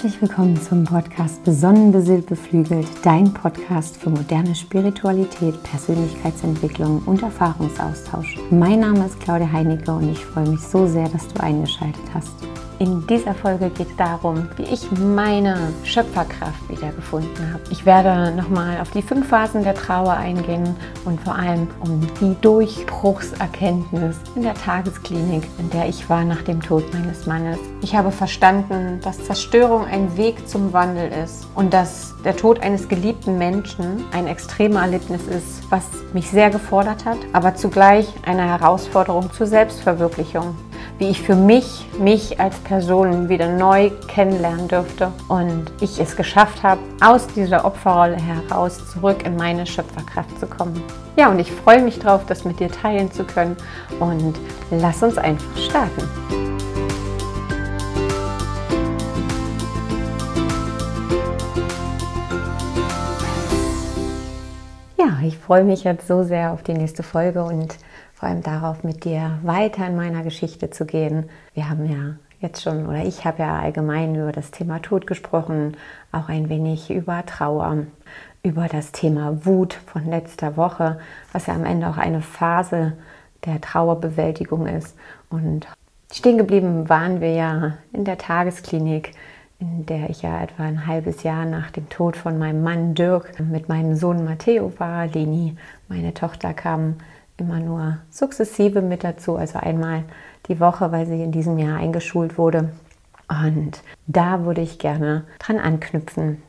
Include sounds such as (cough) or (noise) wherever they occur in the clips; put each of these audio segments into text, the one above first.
Herzlich willkommen zum Podcast Besonnen, beseelt, beflügelt, dein Podcast für moderne Spiritualität, Persönlichkeitsentwicklung und Erfahrungsaustausch. Mein Name ist Claudia Heinecke und ich freue mich so sehr, dass du eingeschaltet hast. In dieser Folge geht es darum, wie ich meine Schöpferkraft wiedergefunden habe. Ich werde nochmal auf die fünf Phasen der Trauer eingehen und vor allem um die Durchbruchserkenntnis in der Tagesklinik, in der ich war nach dem Tod meines Mannes. Ich habe verstanden, dass Zerstörung ein Weg zum Wandel ist und dass der Tod eines geliebten Menschen ein extremes Erlebnis ist, was mich sehr gefordert hat, aber zugleich eine Herausforderung zur Selbstverwirklichung wie ich für mich, mich als Person wieder neu kennenlernen durfte und ich es geschafft habe, aus dieser Opferrolle heraus zurück in meine Schöpferkraft zu kommen. Ja, und ich freue mich drauf, das mit dir teilen zu können und lass uns einfach starten. Ja, ich freue mich jetzt so sehr auf die nächste Folge und vor allem darauf, mit dir weiter in meiner Geschichte zu gehen. Wir haben ja jetzt schon, oder ich habe ja allgemein über das Thema Tod gesprochen, auch ein wenig über Trauer, über das Thema Wut von letzter Woche, was ja am Ende auch eine Phase der Trauerbewältigung ist. Und stehen geblieben waren wir ja in der Tagesklinik, in der ich ja etwa ein halbes Jahr nach dem Tod von meinem Mann Dirk mit meinem Sohn Matteo war. Leni, meine Tochter, kam immer nur sukzessive mit dazu, also einmal die Woche, weil sie in diesem Jahr eingeschult wurde. Und da würde ich gerne dran anknüpfen.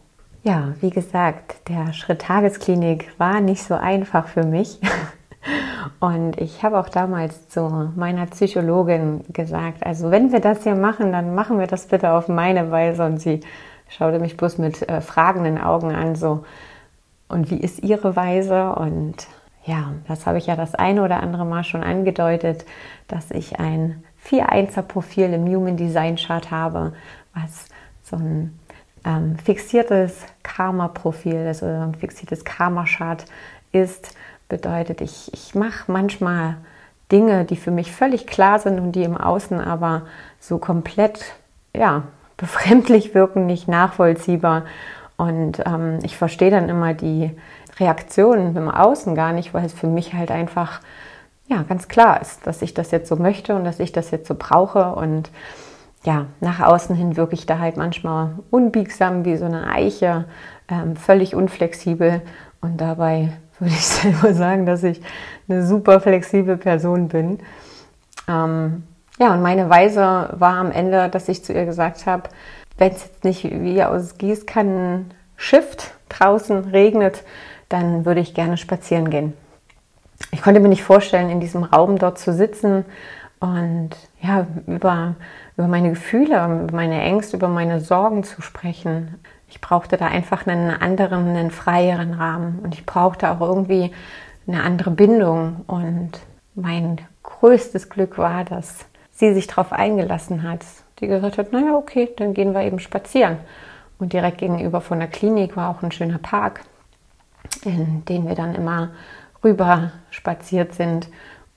Ja, wie gesagt, der Schritt Tagesklinik war nicht so einfach für mich. (laughs) Und ich habe auch damals zu meiner Psychologin gesagt, also wenn wir das hier machen, dann machen wir das bitte auf meine Weise. Und sie schaute mich bloß mit äh, fragenden Augen an, so, und wie ist ihre Weise? Und ja, das habe ich ja das eine oder andere Mal schon angedeutet, dass ich ein 4-1er-Profil im Human Design Chart habe, was so ein ähm, fixiertes Karma-Profil ist oder ein fixiertes Karma-Chart ist. Bedeutet, ich, ich mache manchmal Dinge, die für mich völlig klar sind und die im Außen aber so komplett ja, befremdlich wirken, nicht nachvollziehbar. Und ähm, ich verstehe dann immer die Reaktionen im Außen gar nicht, weil es für mich halt einfach ja ganz klar ist, dass ich das jetzt so möchte und dass ich das jetzt so brauche und ja, nach außen hin wirklich da halt manchmal unbiegsam wie so eine Eiche, ähm, völlig unflexibel und dabei (laughs) würde ich selber sagen, dass ich eine super flexible Person bin. Ähm, ja, und meine Weise war am Ende, dass ich zu ihr gesagt habe, wenn es jetzt nicht wie aus Gießkannen schifft, draußen regnet, dann würde ich gerne spazieren gehen. Ich konnte mir nicht vorstellen, in diesem Raum dort zu sitzen und ja, über, über meine Gefühle, über meine Ängste, über meine Sorgen zu sprechen. Ich brauchte da einfach einen anderen, einen freieren Rahmen und ich brauchte auch irgendwie eine andere Bindung. Und mein größtes Glück war, dass sie sich darauf eingelassen hat. Die gesagt hat, naja, okay, dann gehen wir eben spazieren. Und direkt gegenüber von der Klinik war auch ein schöner Park in denen wir dann immer rüber spaziert sind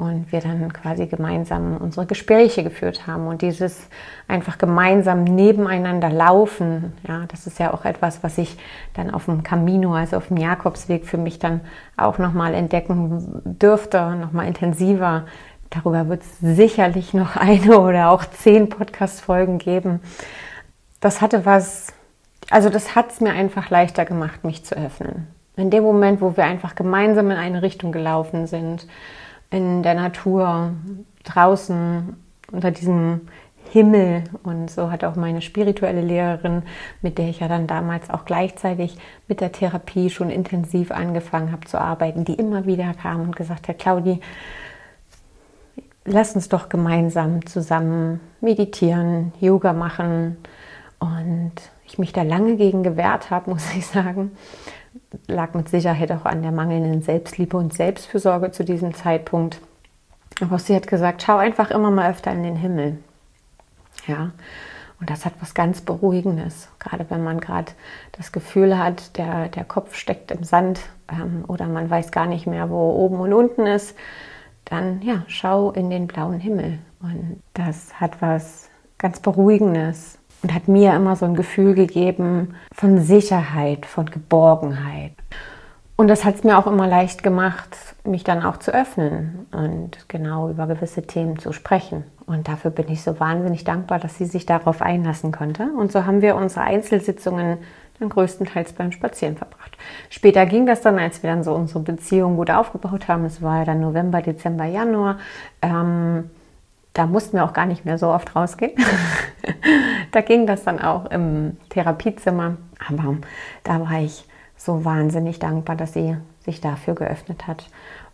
und wir dann quasi gemeinsam unsere Gespräche geführt haben und dieses einfach gemeinsam nebeneinander laufen, ja, das ist ja auch etwas, was ich dann auf dem Camino, also auf dem Jakobsweg für mich dann auch nochmal entdecken dürfte, nochmal intensiver. Darüber wird es sicherlich noch (laughs) eine oder auch zehn Podcast-Folgen geben. Das hatte was, also das hat es mir einfach leichter gemacht, mich zu öffnen in dem Moment, wo wir einfach gemeinsam in eine Richtung gelaufen sind, in der Natur, draußen, unter diesem Himmel. Und so hat auch meine spirituelle Lehrerin, mit der ich ja dann damals auch gleichzeitig mit der Therapie schon intensiv angefangen habe zu arbeiten, die immer wieder kam und gesagt hat, Claudi, lass uns doch gemeinsam zusammen meditieren, Yoga machen. Und ich mich da lange gegen gewehrt habe, (laughs) muss ich sagen lag mit Sicherheit auch an der mangelnden Selbstliebe und Selbstfürsorge zu diesem Zeitpunkt. Aber sie hat gesagt, schau einfach immer mal öfter in den Himmel. Ja, und das hat was ganz Beruhigendes, gerade wenn man gerade das Gefühl hat, der, der Kopf steckt im Sand ähm, oder man weiß gar nicht mehr, wo oben und unten ist, dann ja, schau in den blauen Himmel. Und das hat was ganz Beruhigendes. Und hat mir immer so ein Gefühl gegeben von Sicherheit, von Geborgenheit. Und das hat es mir auch immer leicht gemacht, mich dann auch zu öffnen und genau über gewisse Themen zu sprechen. Und dafür bin ich so wahnsinnig dankbar, dass sie sich darauf einlassen konnte. Und so haben wir unsere Einzelsitzungen dann größtenteils beim Spazieren verbracht. Später ging das dann, als wir dann so unsere Beziehung gut aufgebaut haben. Es war ja dann November, Dezember, Januar. Ähm, da mussten wir auch gar nicht mehr so oft rausgehen. (laughs) da ging das dann auch im Therapiezimmer. Aber da war ich so wahnsinnig dankbar, dass sie sich dafür geöffnet hat.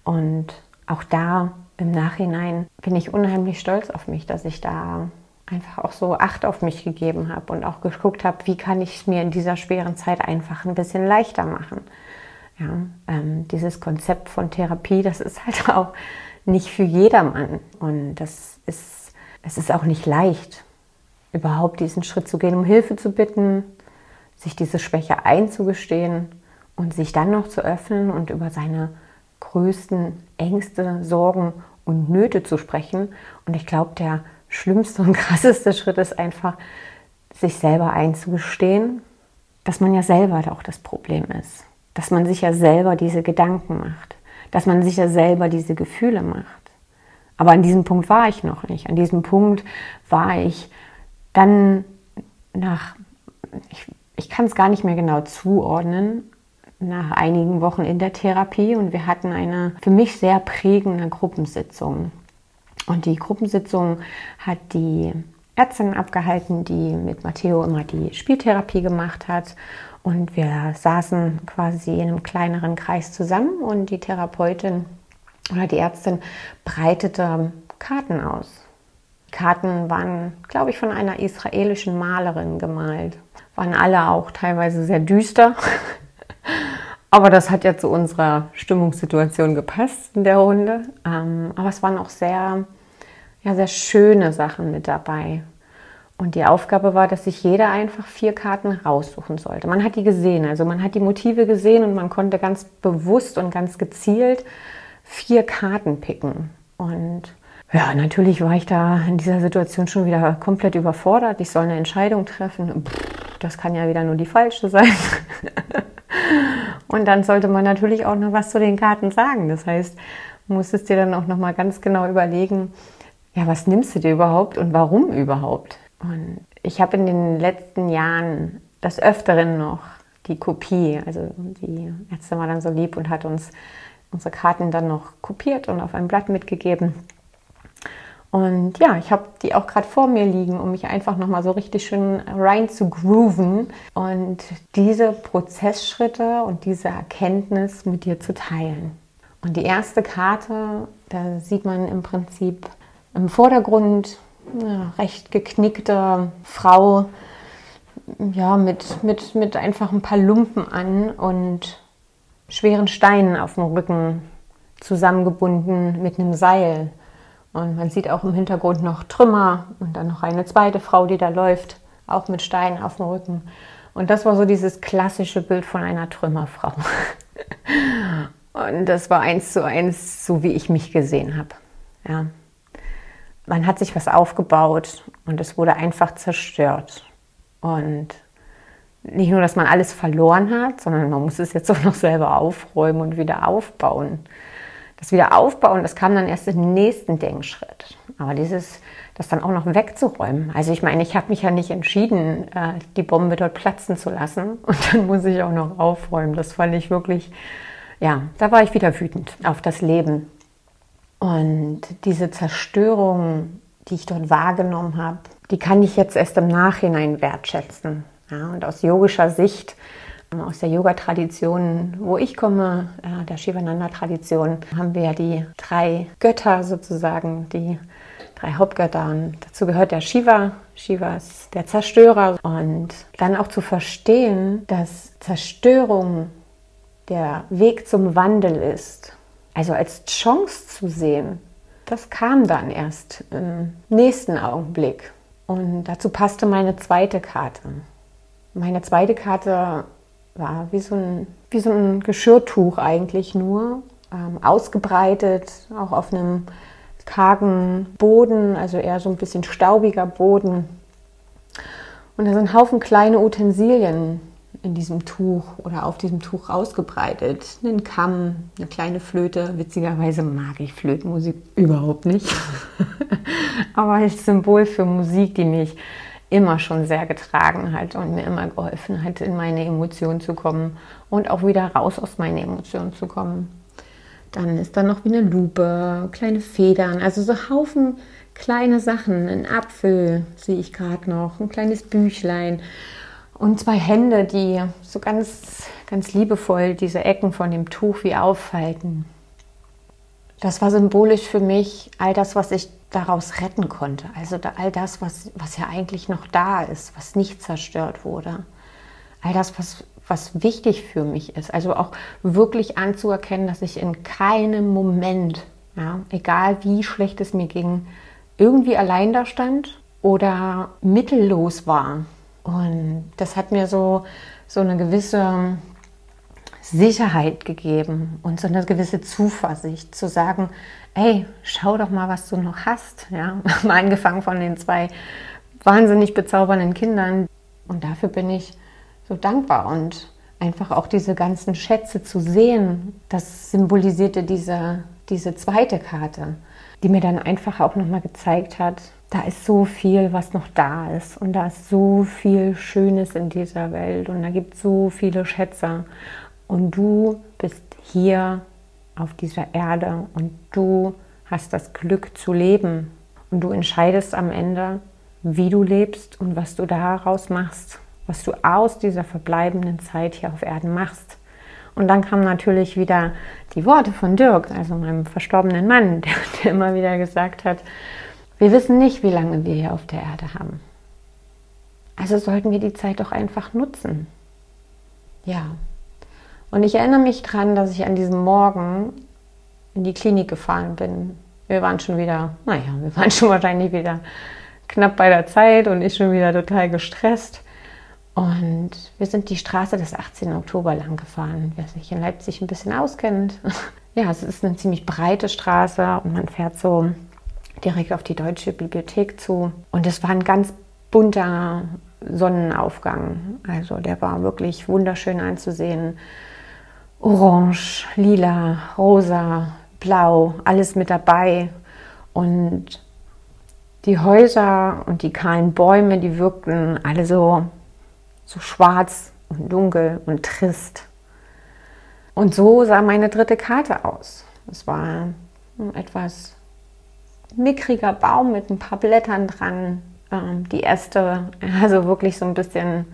Und auch da im Nachhinein bin ich unheimlich stolz auf mich, dass ich da einfach auch so Acht auf mich gegeben habe und auch geguckt habe, wie kann ich es mir in dieser schweren Zeit einfach ein bisschen leichter machen. Ja, ähm, dieses Konzept von Therapie, das ist halt (laughs) auch nicht für jedermann und das ist, es ist auch nicht leicht, überhaupt diesen Schritt zu gehen, um Hilfe zu bitten, sich diese Schwäche einzugestehen und sich dann noch zu öffnen und über seine größten Ängste, Sorgen und Nöte zu sprechen. Und ich glaube, der schlimmste und (laughs) krasseste Schritt ist einfach, sich selber einzugestehen, dass man ja selber auch das Problem ist. Dass man sich ja selber diese Gedanken macht. Dass man sich ja selber diese Gefühle macht. Aber an diesem Punkt war ich noch nicht. An diesem Punkt war ich dann nach, ich, ich kann es gar nicht mehr genau zuordnen, nach einigen Wochen in der Therapie und wir hatten eine für mich sehr prägende Gruppensitzung. Und die Gruppensitzung hat die Ärztin abgehalten, die mit Matteo immer die Spieltherapie gemacht hat. Und wir saßen quasi in einem kleineren Kreis zusammen und die Therapeutin oder die Ärztin breitete Karten aus. Die Karten waren, glaube ich, von einer israelischen Malerin gemalt. Waren alle auch teilweise sehr düster. (laughs) Aber das hat ja zu unserer Stimmungssituation gepasst in der Runde. Ähm, aber es waren auch sehr, ja, sehr schöne Sachen mit dabei. Und die Aufgabe war, dass sich jeder einfach vier Karten raussuchen sollte. Man hat die gesehen, also man hat die Motive gesehen und man konnte ganz bewusst und ganz gezielt vier Karten picken. Und ja, natürlich war ich da in dieser Situation schon wieder komplett überfordert. Ich soll eine Entscheidung treffen. Pff, das kann ja wieder nur die falsche sein. (laughs) Und dann sollte man natürlich auch noch was zu den Karten sagen. Das heißt, musstest dir dann auch noch mal ganz genau überlegen, ja, was nimmst du dir überhaupt und warum überhaupt? Und ich habe in den letzten Jahren das Öfteren noch die Kopie, also die Ärztin war dann so lieb und hat uns unsere Karten dann noch kopiert und auf ein Blatt mitgegeben. Und ja, ich habe die auch gerade vor mir liegen, um mich einfach nochmal so richtig schön rein zu grooven und diese Prozessschritte und diese Erkenntnis mit dir zu teilen. Und die erste Karte, da sieht man im Prinzip im Vordergrund recht geknickte Frau, ja, mit, mit, mit einfach ein paar Lumpen an und schweren Steinen auf dem Rücken zusammengebunden mit einem Seil. Und man sieht auch im Hintergrund noch Trümmer und dann noch eine zweite Frau, die da läuft, auch mit Steinen auf dem Rücken. Und das war so dieses klassische Bild von einer Trümmerfrau. (laughs) Und das war eins zu eins, so wie ich mich gesehen habe. Ja. Man hat sich was aufgebaut und es wurde einfach zerstört. Und nicht nur, dass man alles verloren hat, sondern man muss es jetzt (laughs) auch noch selber aufräumen und wieder aufbauen. Das Wiederaufbauen, das kam dann erst im nächsten Denkschritt. Aber dieses, das dann auch noch wegzuräumen. Also ich meine, ich habe mich ja nicht entschieden, äh, die Bombe dort platzen zu lassen. (laughs) Und dann muss ich auch noch aufräumen. Das fand ich wirklich, ja, da war ich wieder wütend auf das Leben. Und diese Zerstörung, die ich dort wahrgenommen habe, die kann ich jetzt erst im Nachhinein wertschätzen. Ja, und aus yogischer Sicht aus der Yoga-Tradition, wo ich komme, äh, der Shivananda-Tradition, haben wir ja die drei Götter sozusagen, die drei Hauptgötter. Und dazu gehört der Shiva. Shiva ist der Zerstörer. Und dann auch zu verstehen, dass Zerstörung der Weg zum Wandel ist. Also als Chance zu sehen, das kam dann erst im nächsten Augenblick. Und dazu passte meine zweite Karte. Meine zweite Karte war wie so ein, wie so ein Geschirrtuch eigentlich nur, ähm, ausgebreitet, auch auf einem kargen Boden, also eher so ein bisschen staubiger Boden. Und da sind Haufen kleine Utensilien in diesem Tuch oder auf diesem Tuch ausgebreitet. Einen Kamm, eine kleine Flöte. Witzigerweise mag ich Flötenmusik überhaupt nicht. (laughs) Aber als Symbol für Musik, die mich immer schon sehr getragen hat und mir immer geholfen hat, in meine Emotionen zu kommen und auch wieder raus aus meinen Emotionen zu kommen. Dann ist da noch wie eine Lupe, kleine Federn, also so Haufen kleine Sachen. Ein Apfel sehe ich gerade noch, ein kleines Büchlein und zwei Hände, die so ganz, ganz liebevoll diese Ecken von dem Tuch wie aufhalten. Das war symbolisch für mich all das, was ich daraus retten konnte. Also all das, was, was ja eigentlich noch da ist, was nicht zerstört wurde. All das, was, was wichtig für mich ist. Also auch wirklich anzuerkennen, dass ich in keinem Moment, ja, egal wie schlecht es mir ging, irgendwie allein da stand oder mittellos war. Und das hat mir so, so eine gewisse Sicherheit gegeben und so eine gewisse Zuversicht zu sagen, ey, schau doch mal, was du noch hast. Ja, (laughs) mal angefangen von den zwei wahnsinnig bezaubernden Kindern. Und dafür bin ich so dankbar und einfach auch diese ganzen Schätze zu sehen, das symbolisierte diese, diese zweite Karte, die mir dann einfach auch nochmal gezeigt hat, da ist so viel, was noch da ist. Und da ist so viel Schönes in dieser Welt. Und da gibt es so viele Schätze. Und du bist hier auf dieser Erde. Und du hast das Glück zu leben. Und du entscheidest am Ende, wie du lebst und was du daraus machst, was du aus dieser verbleibenden Zeit hier auf Erden machst. Und dann kamen natürlich wieder die Worte von Dirk, also meinem verstorbenen Mann, (laughs) der, der immer wieder gesagt hat, wir wissen nicht, wie lange wir hier auf der Erde haben. Also sollten wir die Zeit doch einfach nutzen. Ja, und ich erinnere mich daran, dass ich an diesem Morgen in die Klinik gefahren bin. Wir waren schon wieder, naja, wir waren (laughs) schon wahrscheinlich wieder knapp bei der Zeit und ich schon wieder total gestresst. Und wir sind die Straße des 18. Oktober lang gefahren. Wer sich in Leipzig ein bisschen auskennt. (laughs) Ja, es ist eine ziemlich breite Straße und man fährt so direkt auf die Deutsche Bibliothek zu. Und es war ein ganz bunter Sonnenaufgang. Also der war wirklich wunderschön anzusehen orange, lila, rosa, blau, alles mit dabei. Und die Häuser und die kahlen Bäume, die wirkten alle so, so schwarz und dunkel und trist. Und so sah meine dritte Karte aus. Es war etwas mickriger Baum mit ein paar Blättern dran. Ähm, die erste, also wirklich so ein bisschen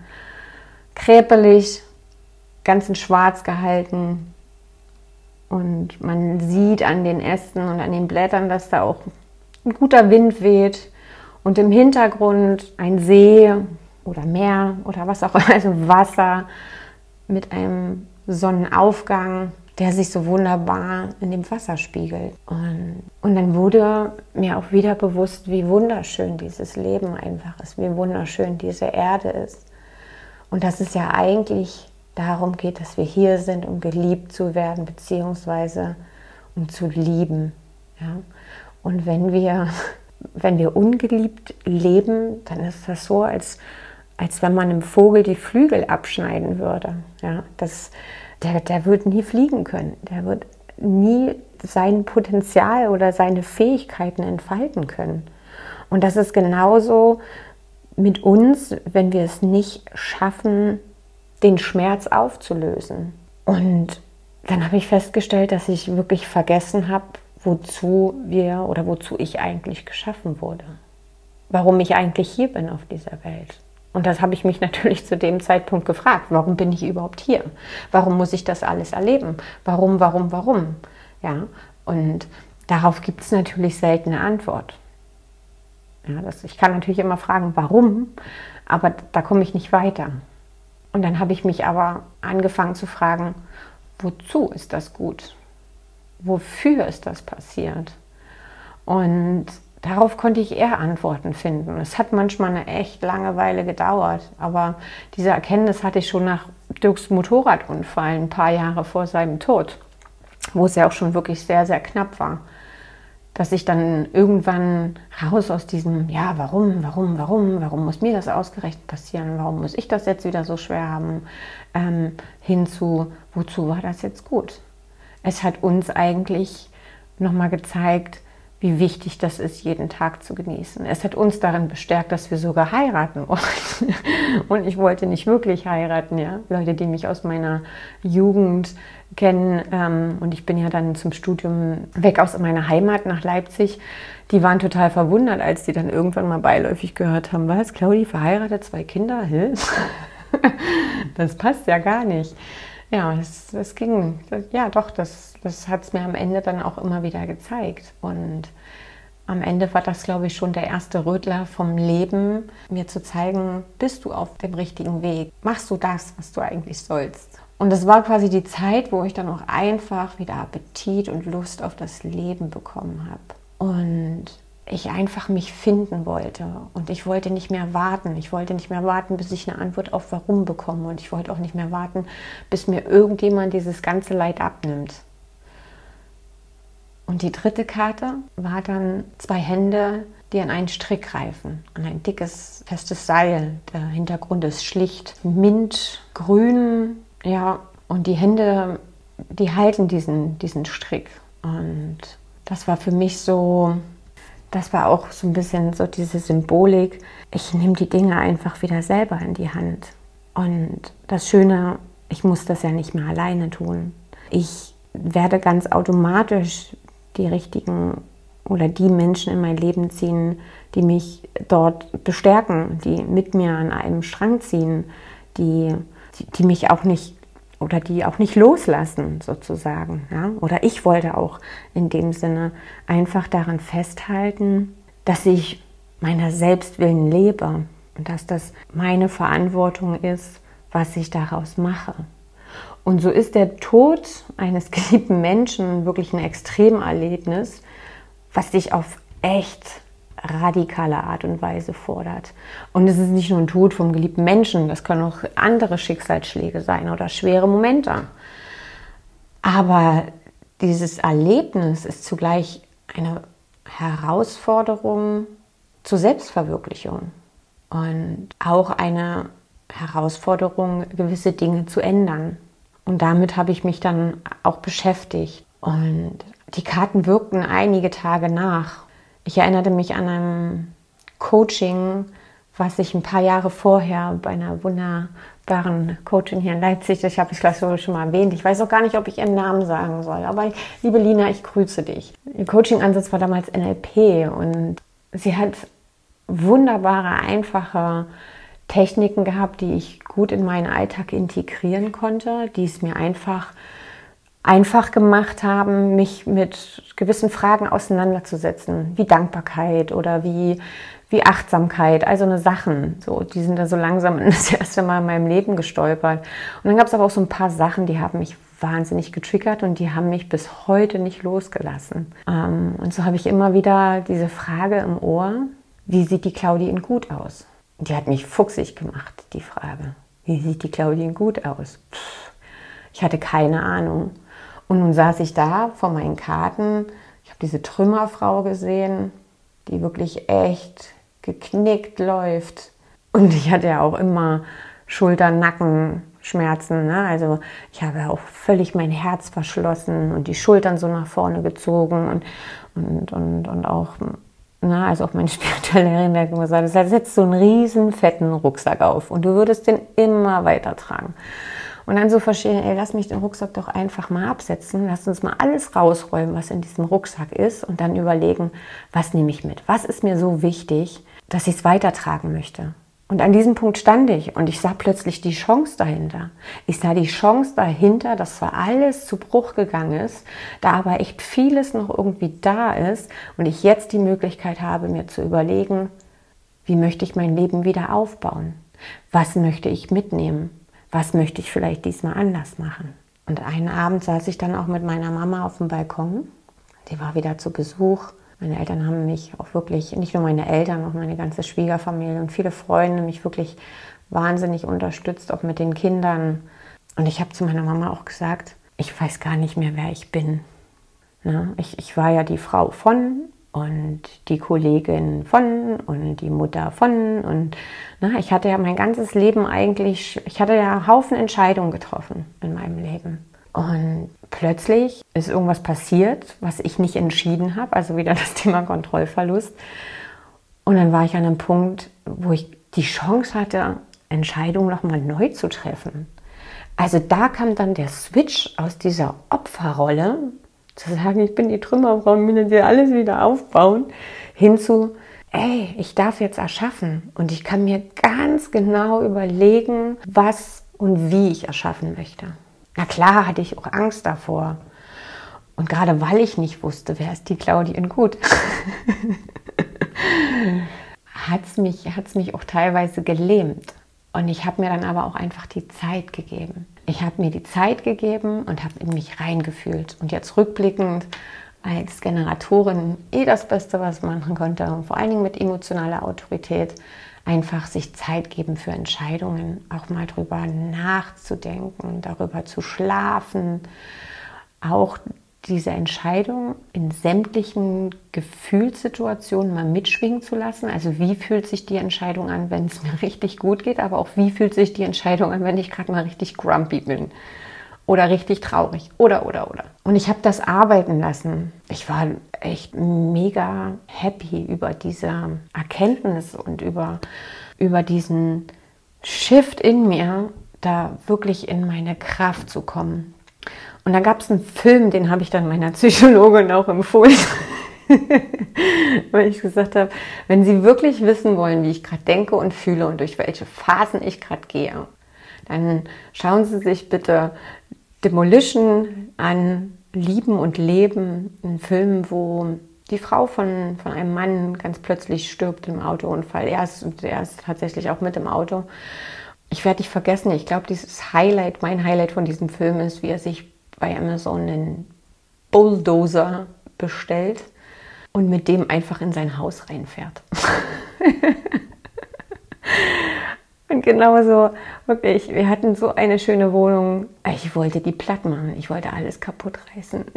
kräpelig, ganz in schwarz gehalten. Und man sieht an den Ästen und an den Blättern, dass da auch ein guter Wind weht. Und im Hintergrund ein See oder Meer oder was auch immer, also Wasser mit einem Sonnenaufgang, der sich so wunderbar in dem Wasser spiegelt. Und, und dann wurde mir auch wieder bewusst, wie wunderschön dieses Leben einfach ist, wie wunderschön diese Erde ist. Und das ist ja eigentlich darum geht, dass wir hier sind, um geliebt zu werden, beziehungsweise um zu lieben. Ja? Und wenn wir, (laughs) wenn wir ungeliebt leben, dann ist das so, als, als wenn man einem Vogel die Flügel abschneiden würde. Ja? Das, der, der wird nie fliegen können. Der wird nie sein Potenzial oder seine Fähigkeiten entfalten können. Und das ist genauso mit uns, wenn wir es nicht schaffen, den Schmerz aufzulösen. Und dann habe ich festgestellt, dass ich wirklich vergessen habe, wozu wir oder wozu ich eigentlich geschaffen wurde. Warum ich eigentlich hier bin auf dieser Welt. Und das habe ich mich (laughs) natürlich zu dem Zeitpunkt gefragt. Warum bin ich überhaupt hier? Warum muss ich das alles erleben? Warum, warum, warum? Ja, und darauf gibt es natürlich selten eine Antwort. Ja, das, ich kann natürlich immer fragen, warum, aber da komme ich nicht weiter. Und dann habe ich mich aber angefangen zu fragen, wozu ist das gut? Wofür ist das passiert? Und darauf konnte ich eher Antworten finden. Es hat manchmal eine echt lange Weile gedauert, aber diese Erkenntnis hatte ich schon nach Dirks Motorradunfall ein paar Jahre vor seinem Tod, wo es ja auch schon wirklich sehr, sehr knapp war. dass ich dann irgendwann raus aus diesem, ja, warum, warum, warum, warum muss mir das ausgerechnet passieren, warum muss ich das jetzt wieder so schwer haben, ähm, hinzu, wozu war das jetzt gut? Es hat uns eigentlich nochmal gezeigt, wie wichtig das ist, jeden Tag zu genießen. Es hat uns darin bestärkt, dass wir sogar heiraten (laughs) wollten. Und ich wollte nicht wirklich heiraten, ja. Leute, die mich aus meiner Jugend kennen, ähm, und ich bin ja dann zum Studium weg aus meiner Heimat nach Leipzig, die waren total verwundert, als die dann irgendwann mal beiläufig gehört haben, was, Claudi verheiratet, zwei Kinder, Hä? (laughs) das passt ja gar nicht. Ja, es, es ging, ja doch, das, das hat es mir am Ende dann auch immer wieder gezeigt. Und am Ende war das, glaube ich, schon der erste Rötler vom Leben, mir zu zeigen, bist du auf dem richtigen Weg? Machst du das, was du eigentlich sollst? Und das war quasi die Zeit, wo ich dann auch einfach wieder Appetit und Lust auf das Leben bekommen habe. Und ich einfach mich finden wollte. Und ich wollte nicht mehr warten. Ich wollte nicht mehr warten, bis ich eine Antwort auf Warum bekomme. Und ich wollte auch nicht mehr warten, bis mir irgendjemand dieses ganze Leid abnimmt. Und die dritte Karte war dann zwei Hände, die an einen Strick greifen, an ein dickes, festes Seil. Der Hintergrund ist schlicht mintgrün, ja, und die Hände, die halten diesen, diesen Strick. Und das war für mich so, das war auch so ein bisschen so diese Symbolik. Ich nehme die Dinge einfach wieder selber in die Hand. Und das Schöne, ich muss das ja nicht mehr alleine tun. Ich werde ganz automatisch die richtigen oder die Menschen in mein Leben ziehen, die mich dort bestärken, die mit mir an einem Strang ziehen, die, die, mich auch nicht oder die auch nicht loslassen sozusagen. Ja? Oder ich wollte auch in dem Sinne einfach daran festhalten, dass ich meiner Selbstwillen lebe und dass das meine Verantwortung ist, was ich daraus mache. Und so ist der Tod eines (laughs) geliebten Menschen wirklich ein Extremerlebnis, was dich auf echt radikale Art und Weise fordert. Und es ist nicht nur ein Tod vom geliebten Menschen, das können auch andere Schicksalsschläge sein oder schwere Momente. Aber dieses Erlebnis ist zugleich eine Herausforderung zur Selbstverwirklichung und auch eine Herausforderung, gewisse Dinge zu ändern. Und damit habe ich mich dann auch beschäftigt. Und die Karten wirkten einige Tage nach. Ich erinnerte mich an ein Coaching, was ich ein paar Jahre vorher bei einer wunderbaren Coaching hier in Leipzig, ich habe es gleich so schon mal erwähnt, ich weiß auch gar nicht, ob ich ihren Namen sagen soll, aber liebe Lina, ich grüße dich. Ihr Coaching-Ansatz war damals NLP und sie hat wunderbare, einfache Techniken gehabt, die ich gut in meinen Alltag integrieren konnte, die es mir einfach einfach gemacht haben, mich mit gewissen Fragen auseinanderzusetzen, wie Dankbarkeit oder wie, wie Achtsamkeit, also eine Sachen. So, die sind da so langsam (laughs) das erste Mal in meinem Leben gestolpert. Und dann gab es aber auch so ein paar Sachen, die haben mich wahnsinnig getriggert und die haben mich bis heute nicht losgelassen. Ähm, und so habe ich immer wieder diese Frage im Ohr, wie sieht die Claudie in gut aus? Die hat mich fuchsig gemacht, die Frage. Wie sieht die Claudie in gut aus? Pff, ich hatte keine Ahnung. Und nun saß ich da vor meinen Karten. Ich habe diese Trümmerfrau gesehen, die wirklich echt geknickt läuft. Und ich hatte ja auch immer Schultern, Nacken, Schmerzen. Ne? Also ich habe auch völlig mein Herz verschlossen und die Schultern so nach vorne gezogen und, und, und, und auch, na, also auch meine (laughs) spirituelle Lehrerin hat gesagt, das setzt so einen riesen fetten Rucksack auf und du würdest den immer weiter tragen. Und dann so verstehen, ey, lass mich den Rucksack doch einfach mal absetzen, lass uns mal alles rausräumen, was in diesem Rucksack ist und dann überlegen, was nehme ich mit? Was ist mir so wichtig, dass ich es weitertragen möchte? Und an diesem Punkt stand ich und ich sah plötzlich die Chance dahinter. Ich sah die Chance dahinter, dass zwar alles zu Bruch gegangen ist, da aber echt vieles noch irgendwie da ist und ich jetzt die Möglichkeit habe, mir zu überlegen, wie möchte ich mein Leben wieder aufbauen? Was möchte ich mitnehmen? Was möchte ich vielleicht diesmal anders machen. Und einen Abend saß ich dann auch mit meiner Mama auf dem Balkon. Die war wieder zu Besuch. Meine Eltern haben mich auch wirklich, nicht nur meine Eltern, auch meine ganze Schwiegerfamilie und viele Freunde mich wirklich wahnsinnig unterstützt, auch mit den Kindern. Und ich habe zu meiner Mama auch gesagt, ich weiß gar nicht mehr, wer ich bin. Ne? Ich, ich war ja die Frau von und die Kollegin von und die Mutter von und na, ne, ich hatte ja mein ganzes Leben eigentlich, ich hatte ja Haufen Entscheidungen getroffen in meinem Leben. Und plötzlich ist irgendwas passiert, was ich nicht entschieden habe, also wieder das (laughs) Thema Kontrollverlust. Und dann war ich an einem Punkt, wo ich die Chance hatte, Entscheidungen nochmal neu zu treffen. Also da kam dann der Switch aus dieser Opferrolle, zu sagen, ich bin die Trümmerfrau und will dir alles wieder aufbauen, hinzu, ey, ich darf jetzt erschaffen und ich kann mir ganz genau überlegen, was und wie ich erschaffen möchte. Na klar hatte ich auch Angst davor. Und gerade weil ich nicht wusste, wer ist die Claudien gut, (laughs) hat es mich, hat's mich auch teilweise gelähmt. Und ich habe mir dann aber auch einfach die Zeit gegeben. Ich habe mir die Zeit gegeben und habe in mich reingefühlt. Und jetzt rückblickend als Generatorin eh das Beste, was man machen konnte. Und vor allen Dingen mit emotionaler Autorität einfach sich Zeit geben für Entscheidungen, auch mal drüber nachzudenken, darüber zu schlafen, auch diese Entscheidung in sämtlichen Gefühlssituationen mal mitschwingen zu lassen. Also wie fühlt sich die Entscheidung an, wenn es (laughs) mir richtig gut geht, aber auch wie fühlt sich die Entscheidung an, wenn ich gerade mal richtig grumpy bin oder richtig traurig oder oder oder. Und ich habe das arbeiten lassen. Ich war echt mega happy über diese Erkenntnis und über, über diesen Shift in mir, da wirklich in meine Kraft zu kommen. Und da gab es einen Film, den habe ich dann meiner Psychologin auch empfohlen. (laughs) Weil ich gesagt habe, wenn Sie wirklich wissen wollen, wie ich gerade denke und fühle und durch welche Phasen ich gerade gehe, dann schauen Sie sich bitte Demolition an, Lieben und Leben, ein Film, wo die Frau von, von einem Mann ganz plötzlich stirbt im Autounfall. Er ist, er ist tatsächlich auch mit im Auto. Ich werde nicht vergessen, ich glaube, dieses Highlight, mein Highlight von diesem Film ist, wie er sich bei Amazon einen Bulldozer bestellt und mit dem einfach in sein Haus reinfährt. (laughs) und genauso, wirklich, wir hatten so eine schöne Wohnung. Ich wollte die platt machen, ich wollte alles kaputt reißen. (laughs)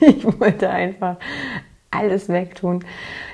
Ich wollte einfach alles wegtun.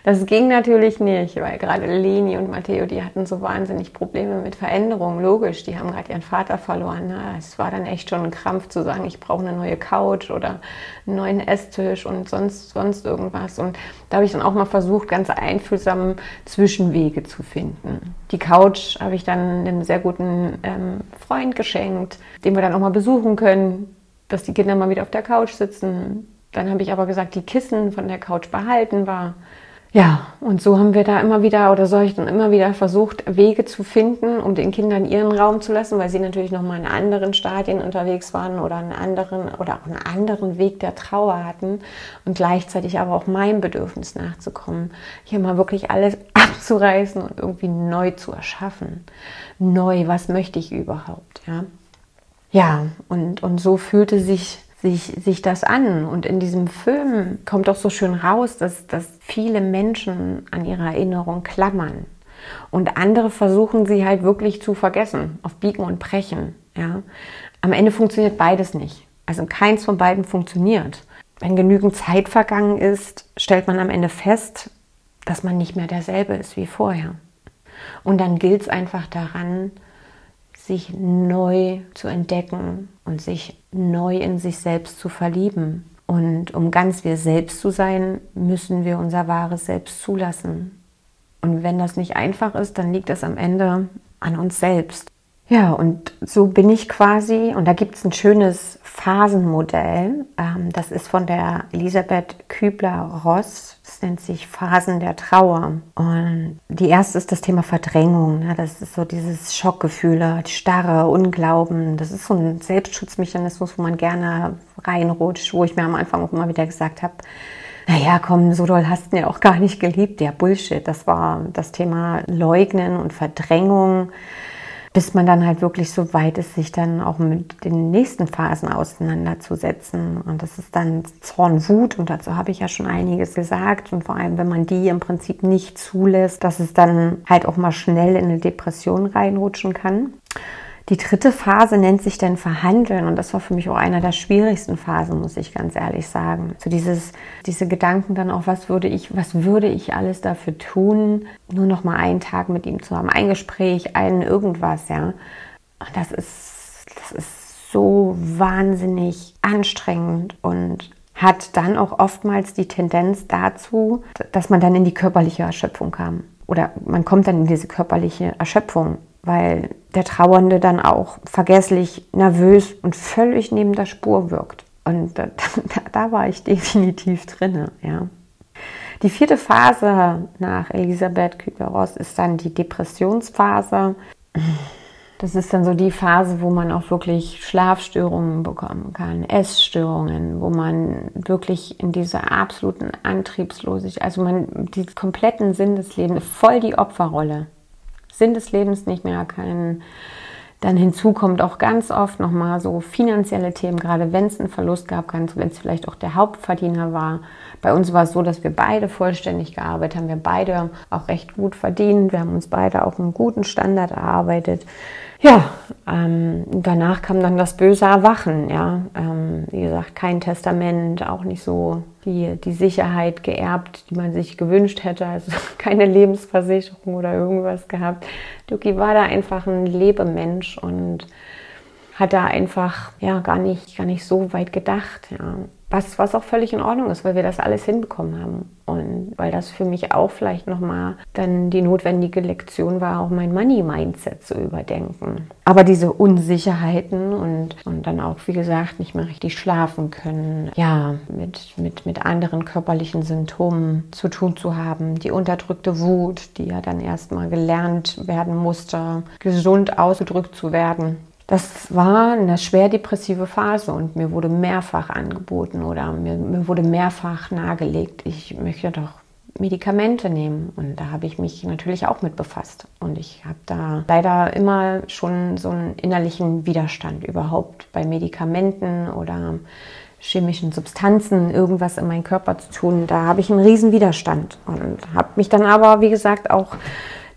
Das ging natürlich nicht, weil gerade Leni und Matteo, die hatten so wahnsinnig Probleme mit Veränderungen. Logisch, die haben gerade ihren Vater verloren. Ne? Es war dann echt schon ein Krampf zu sagen, ich brauche eine neue Couch oder einen neuen Esstisch und sonst, sonst irgendwas. Und da habe ich dann auch mal versucht, ganz einfühlsam Zwischenwege zu finden. Die Couch habe ich dann einem sehr guten ähm, Freund geschenkt, den wir dann auch mal besuchen können, dass die Kinder mal wieder auf der Couch sitzen dann habe ich aber gesagt, die Kissen von der Couch behalten war. Ja, und so haben wir da immer wieder oder soll ich dann immer wieder versucht, Wege zu finden, um den Kindern ihren Raum zu lassen, weil sie natürlich noch mal in anderen Stadien unterwegs waren oder einen anderen oder auch einen anderen Weg der Trauer hatten und gleichzeitig aber auch meinem Bedürfnis nachzukommen, hier mal wirklich alles (laughs) abzureißen und irgendwie neu zu erschaffen. Neu, was möchte ich überhaupt, ja? Ja, und, und so fühlte sich sich, sich das an. Und in diesem Film kommt doch so schön raus, dass, dass viele Menschen an ihre Erinnerung klammern. Und andere versuchen sie halt wirklich zu vergessen, auf Biegen und Brechen. Ja? Am Ende funktioniert beides nicht. Also keins von beiden funktioniert. Wenn genügend Zeit vergangen ist, stellt man am Ende fest, dass man nicht mehr derselbe ist wie vorher. Und dann gilt es einfach daran, sich neu zu entdecken und sich neu in sich selbst zu verlieben. Und um ganz wir selbst zu sein, müssen wir unser wahres Selbst zulassen. Und wenn das nicht einfach ist, dann liegt es am Ende an uns selbst. Ja, und so bin ich quasi, und da gibt es ein schönes Phasenmodell, ähm, das ist von der Elisabeth Kübler-Ross, das nennt sich Phasen der Trauer. Und die erste ist das Thema Verdrängung, ne? das ist so dieses Schockgefühle, Starre, Unglauben, das ist so ein Selbstschutzmechanismus, wo man gerne reinrutscht, wo ich mir am Anfang auch immer wieder gesagt habe, naja, komm, so doll hast du ja auch gar nicht geliebt. Ja, Bullshit. Das war das Thema Leugnen und Verdrängung bis man dann halt wirklich so weit ist, sich dann auch mit den nächsten Phasen auseinanderzusetzen. Und das ist dann Zorn, Wut und dazu habe ich ja schon einiges gesagt. Und vor allem, wenn man die im Prinzip nicht zulässt, dass es dann halt auch mal schnell in eine Depression reinrutschen kann. Die dritte Phase nennt sich dann Verhandeln und das war für mich auch einer der schwierigsten Phasen, muss ich ganz ehrlich sagen. So dieses, diese Gedanken dann auch, was würde ich, was würde ich alles dafür tun, nur noch mal einen Tag mit ihm zu haben, ein Gespräch, ein irgendwas, ja. Das ist, das ist so wahnsinnig anstrengend und hat dann auch oftmals die Tendenz dazu, dass man dann in die körperliche Erschöpfung kam. Oder man kommt dann in diese körperliche Erschöpfung weil der Trauernde dann auch vergesslich, nervös und völlig neben der Spur wirkt. Und da, (laughs) da, da war ich definitiv drin. Ja. Die vierte Phase nach Elisabeth Kübler-Ross ist dann die Depressionsphase. Das ist dann so die Phase, wo man auch wirklich Schlafstörungen bekommen kann, Essstörungen, wo man wirklich in dieser absoluten Antriebslosigkeit, also man die kompletten Sinn des Lebens, voll die Opferrolle. Sinn des Lebens nicht mehr erkennen. Dann hinzu kommt auch ganz oft nochmal so finanzielle Themen, gerade wenn es einen Verlust gab, wenn es vielleicht auch der Hauptverdiener war. Bei uns war es so, dass wir beide vollständig gearbeitet haben, wir beide auch recht gut verdient, wir haben uns beide auch einen guten Standard erarbeitet. Ja, ähm, danach kam dann das böse Erwachen. Ja, ähm, wie gesagt, kein Testament, auch nicht so die, die Sicherheit geerbt, die man sich gewünscht hätte, also (laughs) keine Lebensversicherung oder irgendwas gehabt. Duki war da einfach ein Lebemensch und hat da einfach ja gar nicht, gar nicht so weit gedacht. Ja. Was, was auch völlig in Ordnung ist, weil wir das alles hinbekommen haben. Und weil das für mich auch vielleicht nochmal dann die notwendige Lektion war, auch mein Money-Mindset zu überdenken. Aber diese Unsicherheiten und, und dann auch, wie gesagt, nicht mehr richtig schlafen können, ja, mit, mit, mit anderen körperlichen Symptomen zu tun zu haben, die unterdrückte Wut, die ja dann erstmal gelernt werden musste, gesund ausgedrückt zu werden das war eine schwer depressive Phase und mir wurde mehrfach angeboten oder mir, mir wurde mehrfach nahegelegt, ich möchte doch Medikamente nehmen. Und da habe ich mich natürlich auch mit befasst. Und ich habe da leider immer schon so einen innerlichen Widerstand überhaupt bei Medikamenten oder chemischen Substanzen irgendwas in meinen Körper zu tun. Da habe ich einen riesen Widerstand und habe mich dann aber, wie gesagt, auch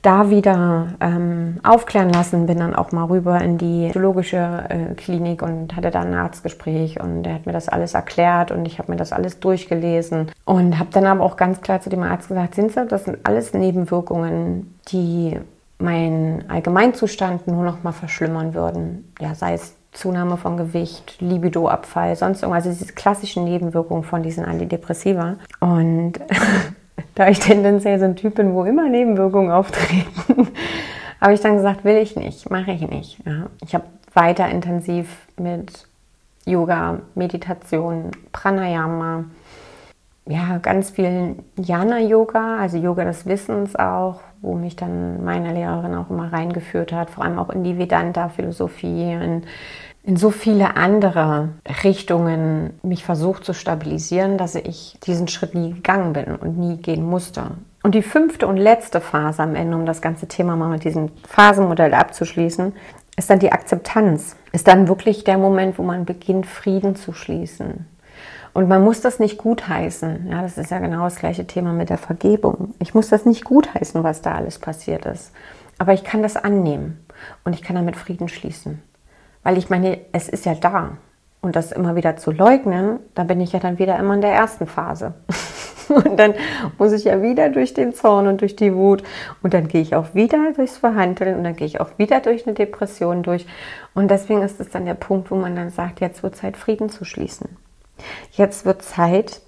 da wieder ähm, aufklären lassen, bin dann auch mal rüber in die biologische äh, Klinik und hatte da ein Arztgespräch und der hat mir das alles erklärt und ich habe mir das alles durchgelesen und habe dann aber auch ganz klar zu dem Arzt gesagt, sind Sie, das sind alles Nebenwirkungen, die meinen Allgemeinzustand nur noch mal verschlimmern würden. Ja, sei es Zunahme von Gewicht, Libidoabfall, sonst irgendwas, also diese klassischen Nebenwirkungen von diesen Antidepressiva. Und (laughs) da ich tendenziell so ein Typ bin, wo immer Nebenwirkungen auftreten, habe ich dann gesagt, will ich nicht, mache ich nicht. Ja. Ich habe weiter intensiv mit Yoga, Meditation, Pranayama, ja, ganz viel Jana-Yoga, also Yoga des Wissens auch, wo mich dann meine Lehrerin auch immer reingeführt hat, vor allem auch in die Vedanta-Philosophie, in in so viele andere Richtungen mich versucht zu stabilisieren, dass ich diesen Schritt nie gegangen bin und nie gehen musste. Und die fünfte und letzte Phase am Ende, um das ganze Thema mal mit diesem Phasenmodell abzuschließen, ist dann die Akzeptanz. Ist dann wirklich der Moment, wo man beginnt, Frieden zu schließen. Und man muss das nicht gutheißen. Ja, das ist ja genau das gleiche Thema mit der Vergebung. Ich muss das nicht gutheißen, was da alles passiert ist. Aber ich kann das annehmen und ich kann damit Frieden schließen. Weil ich meine, es ist ja da. Und das immer wieder zu leugnen, da bin ich ja dann wieder immer in der ersten Phase. (laughs) Und dann muss ich ja wieder durch den Zorn und durch die Wut. Und dann gehe ich auch wieder durchs Verhandeln und dann gehe ich auch wieder durch eine Depression durch. Und deswegen ist es dann der Punkt, wo man dann sagt, jetzt wird Zeit, Frieden zu schließen. Jetzt wird Zeit,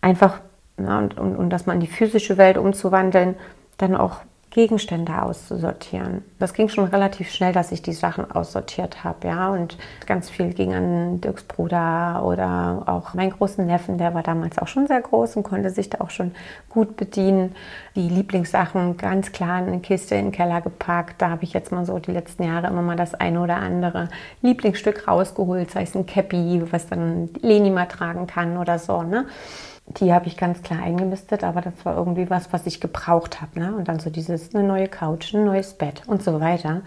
einfach, na, und, und, und das mal in die physische Welt umzuwandeln, dann auch Gegenstände auszusortieren. Das ging schon relativ schnell, dass ich die Sachen aussortiert habe, ja. Und ganz viel ging an Dirks Bruder oder auch meinen großen Neffen, der war damals auch schon sehr groß und konnte sich da auch schon gut bedienen. Die Lieblingssachen ganz klar in eine Kiste in den Keller gepackt. Da habe ich jetzt mal so die letzten Jahre immer mal das eine oder andere Lieblingsstück rausgeholt, sei es ein Cappy, was dann Leni mal tragen kann oder so, ne die habe ich ganz klar eingemistet, aber das war irgendwie was, was ich gebraucht habe. Ne? Und dann so dieses, eine neue Couch, ein neues Bett und so weiter.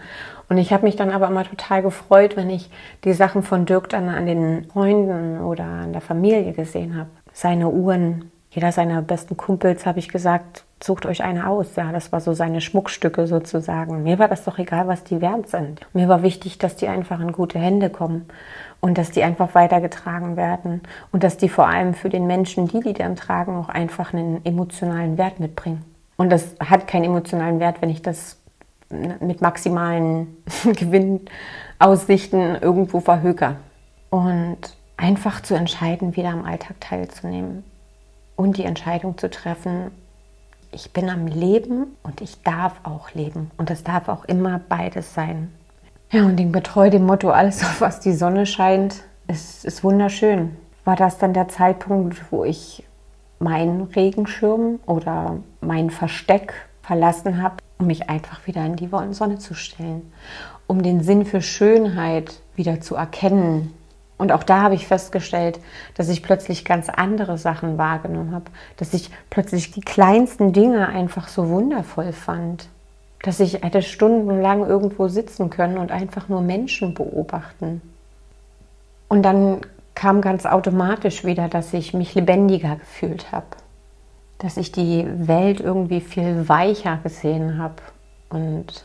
Und ich habe mich dann aber immer total gefreut, wenn ich die Sachen von Dirk dann an den Freunden oder an der Familie gesehen habe. Seine Uhren, jeder seiner besten Kumpels, habe ich gesagt, sucht euch eine aus. Ja, das war so seine Schmuckstücke sozusagen. Mir war das doch egal, was die wert sind. Mir war wichtig, dass die einfach in gute Hände kommen und dass die einfach weitergetragen werden und dass die vor allem für den Menschen, die die dann tragen, auch einfach einen emotionalen Wert mitbringen. Und das hat keinen emotionalen Wert, wenn ich das mit maximalen (laughs) Gewinnaussichten irgendwo verhöker. Und einfach zu entscheiden, wieder am Alltag teilzunehmen und die Entscheidung zu treffen, ich bin am Leben und ich darf auch leben. Und es darf auch immer beides sein. Ja, und dem getreu dem Motto, alles auf was die Sonne scheint, ist, ist wunderschön. War das dann der Zeitpunkt, wo ich meinen Regenschirm oder mein Versteck verlassen habe, um mich einfach wieder in die Sonne zu stellen, um den Sinn für Schönheit wieder zu erkennen, und auch da habe ich festgestellt, dass ich plötzlich ganz andere Sachen wahrgenommen habe, dass ich plötzlich die kleinsten Dinge einfach so wundervoll fand, dass ich hätte stundenlang irgendwo sitzen können und einfach nur Menschen beobachten. Und dann kam ganz automatisch wieder, dass ich mich lebendiger gefühlt habe, dass ich die Welt irgendwie viel weicher gesehen habe und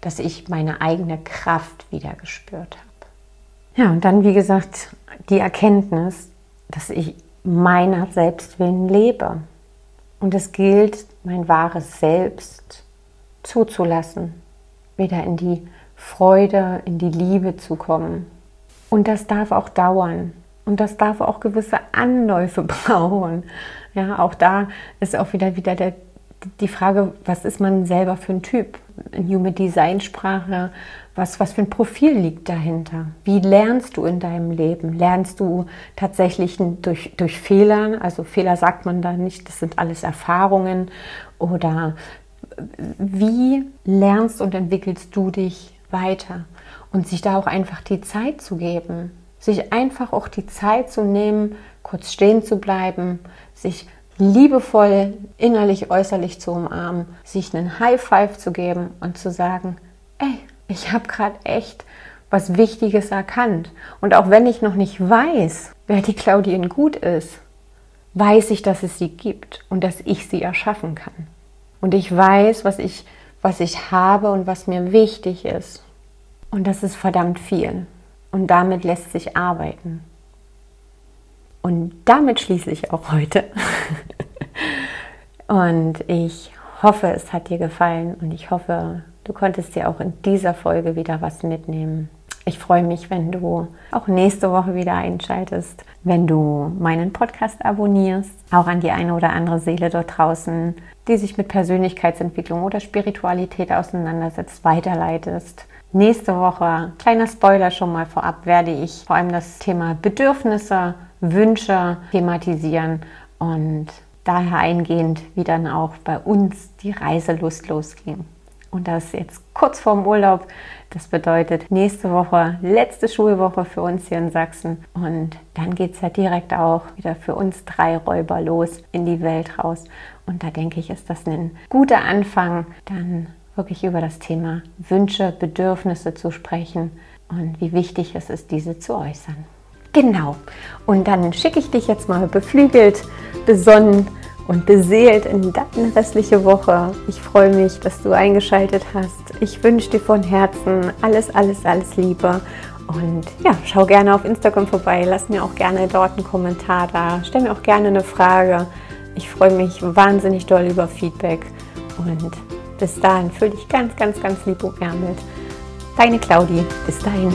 dass ich meine eigene Kraft wieder gespürt habe. Ja, und dann, wie gesagt, die Erkenntnis, dass ich meiner Selbstwillen lebe. Und es gilt, mein wahres Selbst zuzulassen, wieder in die Freude, in die Liebe zu kommen. Und das darf auch dauern. Und das darf auch gewisse Anläufe (laughs) brauchen. Ja, auch da ist auch wieder, wieder der, die Frage, was ist man selber für ein Typ? In Human Design Sprache was, was für ein Profil liegt dahinter? Wie lernst du in deinem Leben? Lernst du tatsächlich durch, durch Fehler? Also Fehler sagt man da nicht, das sind alles Erfahrungen. Oder wie lernst und entwickelst du dich weiter? Und sich da auch einfach die Zeit zu geben. Sich einfach auch die Zeit zu nehmen, kurz stehen zu bleiben, sich liebevoll innerlich, äußerlich zu umarmen, sich einen High Five zu geben und zu sagen, ey, ich habe gerade echt was Wichtiges erkannt. Und auch wenn ich noch nicht weiß, wer die Claudien gut ist, weiß ich, dass es sie gibt und dass ich sie erschaffen kann. Und ich weiß, was ich, was ich habe und was mir wichtig ist. Und das ist verdammt viel. Und damit lässt sich arbeiten. Und damit schließe ich auch heute. (laughs) und ich hoffe, es hat dir gefallen und ich hoffe, Du konntest dir auch in dieser Folge wieder was mitnehmen. Ich freue mich, wenn du auch nächste Woche wieder einschaltest, wenn du meinen Podcast abonnierst, auch an die eine oder andere Seele dort draußen, die sich mit Persönlichkeitsentwicklung oder Spiritualität auseinandersetzt, weiterleitest. Nächste Woche, kleiner Spoiler schon mal vorab, werde ich vor allem das Thema Bedürfnisse, Wünsche thematisieren und daher eingehend, wie dann auch bei uns die Reiselust losging. Und das jetzt kurz vorm Urlaub. Das bedeutet nächste Woche, letzte Schulwoche für uns hier in Sachsen. Und dann geht es ja direkt auch wieder für uns drei Räuber los in die Welt raus. Und da denke ich, ist das ein guter Anfang, dann wirklich über das Thema Wünsche, Bedürfnisse zu sprechen und wie wichtig es ist, diese zu äußern. Genau. Und dann schicke ich dich jetzt mal beflügelt, besonnen und beseelt in deine restliche Woche. Ich freue mich, dass du eingeschaltet hast. Ich wünsche dir von Herzen alles, alles, alles Liebe. Und ja, schau gerne auf Instagram vorbei. Lass mir auch gerne dort einen Kommentar da. Stell mir auch gerne eine Frage. Ich freue mich wahnsinnig doll über Feedback. Und bis dahin fühle dich ganz, ganz, ganz lieb umärmelt. Deine Claudi. Bis dahin.